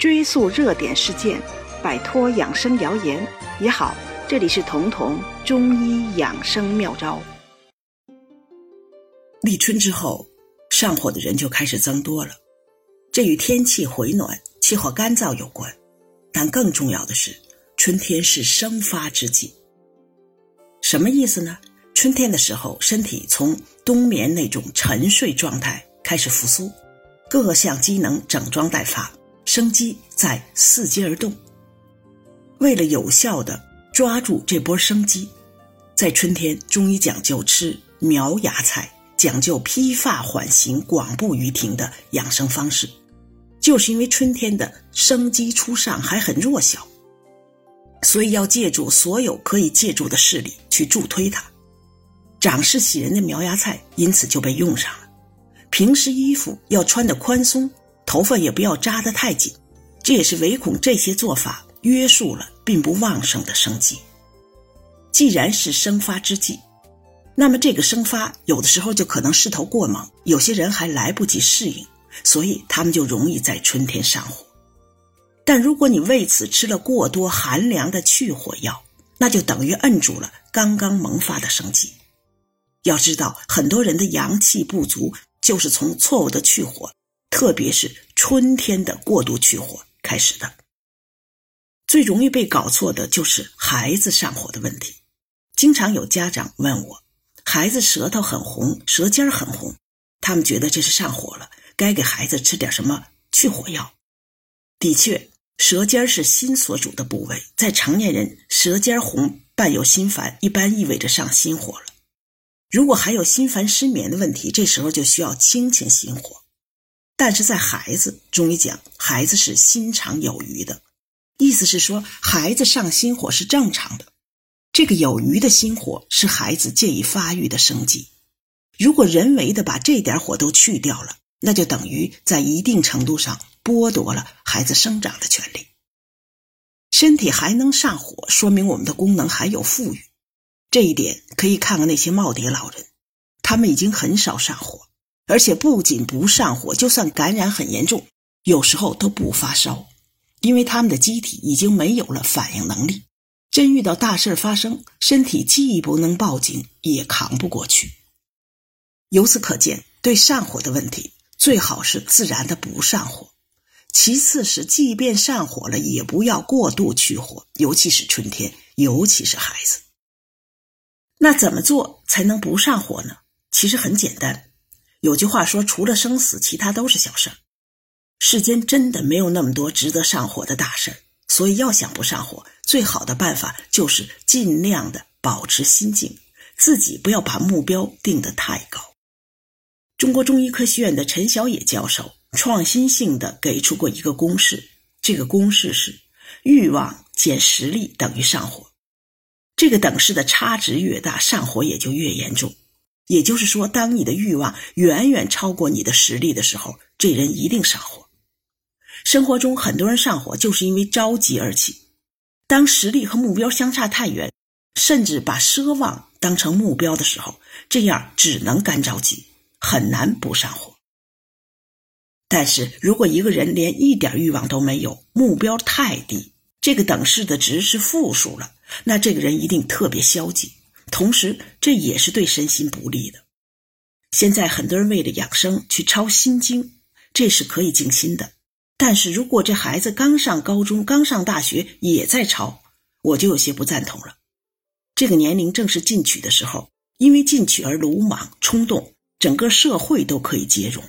追溯热点事件，摆脱养生谣言也好。这里是彤彤中医养生妙招。立春之后，上火的人就开始增多了，这与天气回暖、气候干燥有关。但更重要的是，春天是生发之季。什么意思呢？春天的时候，身体从冬眠那种沉睡状态开始复苏，各项机能整装待发，生机在伺机而动。为了有效的抓住这波生机，在春天，中医讲究吃苗芽菜，讲究披发缓行、广步于庭的养生方式。就是因为春天的生机初上，还很弱小，所以要借助所有可以借助的势力去助推它。长势喜人的苗芽菜因此就被用上了。平时衣服要穿得宽松，头发也不要扎得太紧，这也是唯恐这些做法约束了并不旺盛的生机。既然是生发之际，那么这个生发有的时候就可能势头过猛，有些人还来不及适应。所以他们就容易在春天上火，但如果你为此吃了过多寒凉的去火药，那就等于摁住了刚刚萌发的生机。要知道，很多人的阳气不足，就是从错误的去火，特别是春天的过度去火开始的。最容易被搞错的就是孩子上火的问题。经常有家长问我，孩子舌头很红，舌尖很红，他们觉得这是上火了。该给孩子吃点什么去火药？的确，舌尖是心所主的部位，在成年人舌尖红伴有心烦，一般意味着上心火了。如果还有心烦失眠的问题，这时候就需要清清心火。但是在孩子，中医讲孩子是心肠有余的，意思是说孩子上心火是正常的。这个有余的心火是孩子借以发育的生机。如果人为的把这点火都去掉了，那就等于在一定程度上剥夺了孩子生长的权利。身体还能上火，说明我们的功能还有富裕。这一点可以看看那些耄耋老人，他们已经很少上火，而且不仅不上火，就算感染很严重，有时候都不发烧，因为他们的机体已经没有了反应能力。真遇到大事发生，身体既不能报警，也扛不过去。由此可见，对上火的问题。最好是自然的不上火，其次是即便上火了，也不要过度去火，尤其是春天，尤其是孩子。那怎么做才能不上火呢？其实很简单，有句话说，除了生死，其他都是小事儿。世间真的没有那么多值得上火的大事儿，所以要想不上火，最好的办法就是尽量的保持心境，自己不要把目标定得太高。中国中医科学院的陈小野教授创新性的给出过一个公式，这个公式是欲望减实力等于上火。这个等式的差值越大，上火也就越严重。也就是说，当你的欲望远远超过你的实力的时候，这人一定上火。生活中很多人上火就是因为着急而起，当实力和目标相差太远，甚至把奢望当成目标的时候，这样只能干着急。很难不上火。但是如果一个人连一点欲望都没有，目标太低，这个等式的值是负数了，那这个人一定特别消极，同时这也是对身心不利的。现在很多人为了养生去抄心经，这是可以静心的。但是如果这孩子刚上高中、刚上大学也在抄，我就有些不赞同了。这个年龄正是进取的时候，因为进取而鲁莽冲动。整个社会都可以接容，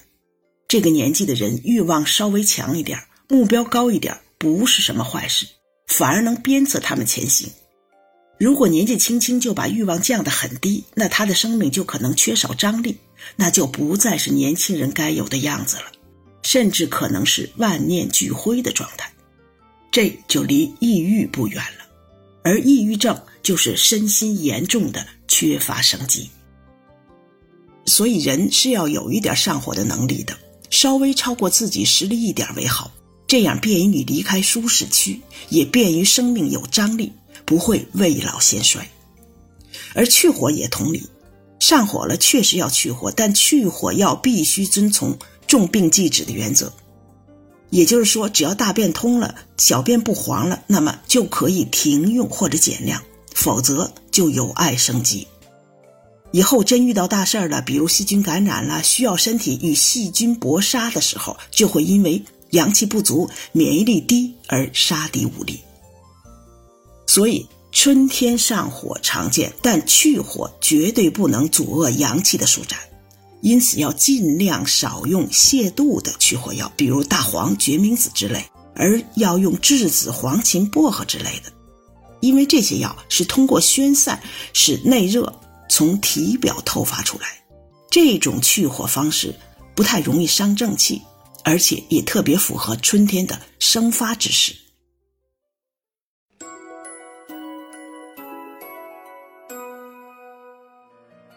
这个年纪的人欲望稍微强一点，目标高一点，不是什么坏事，反而能鞭策他们前行。如果年纪轻轻就把欲望降得很低，那他的生命就可能缺少张力，那就不再是年轻人该有的样子了，甚至可能是万念俱灰的状态，这就离抑郁不远了。而抑郁症就是身心严重的缺乏生机。所以，人是要有一点上火的能力的，稍微超过自己实力一点为好，这样便于你离开舒适区，也便于生命有张力，不会未老先衰。而去火也同理，上火了确实要去火，但去火药必须遵从重病忌止的原则。也就是说，只要大便通了，小便不黄了，那么就可以停用或者减量，否则就有碍生机。以后真遇到大事儿了，比如细菌感染了，需要身体与细菌搏杀的时候，就会因为阳气不足、免疫力低而杀敌无力。所以春天上火常见，但去火绝对不能阻遏阳气的舒展，因此要尽量少用泻肚的去火药，比如大黄、决明子之类，而要用栀子、黄芩、薄荷之类的，因为这些药是通过宣散使内热。从体表透发出来，这种去火方式不太容易伤正气，而且也特别符合春天的生发之时。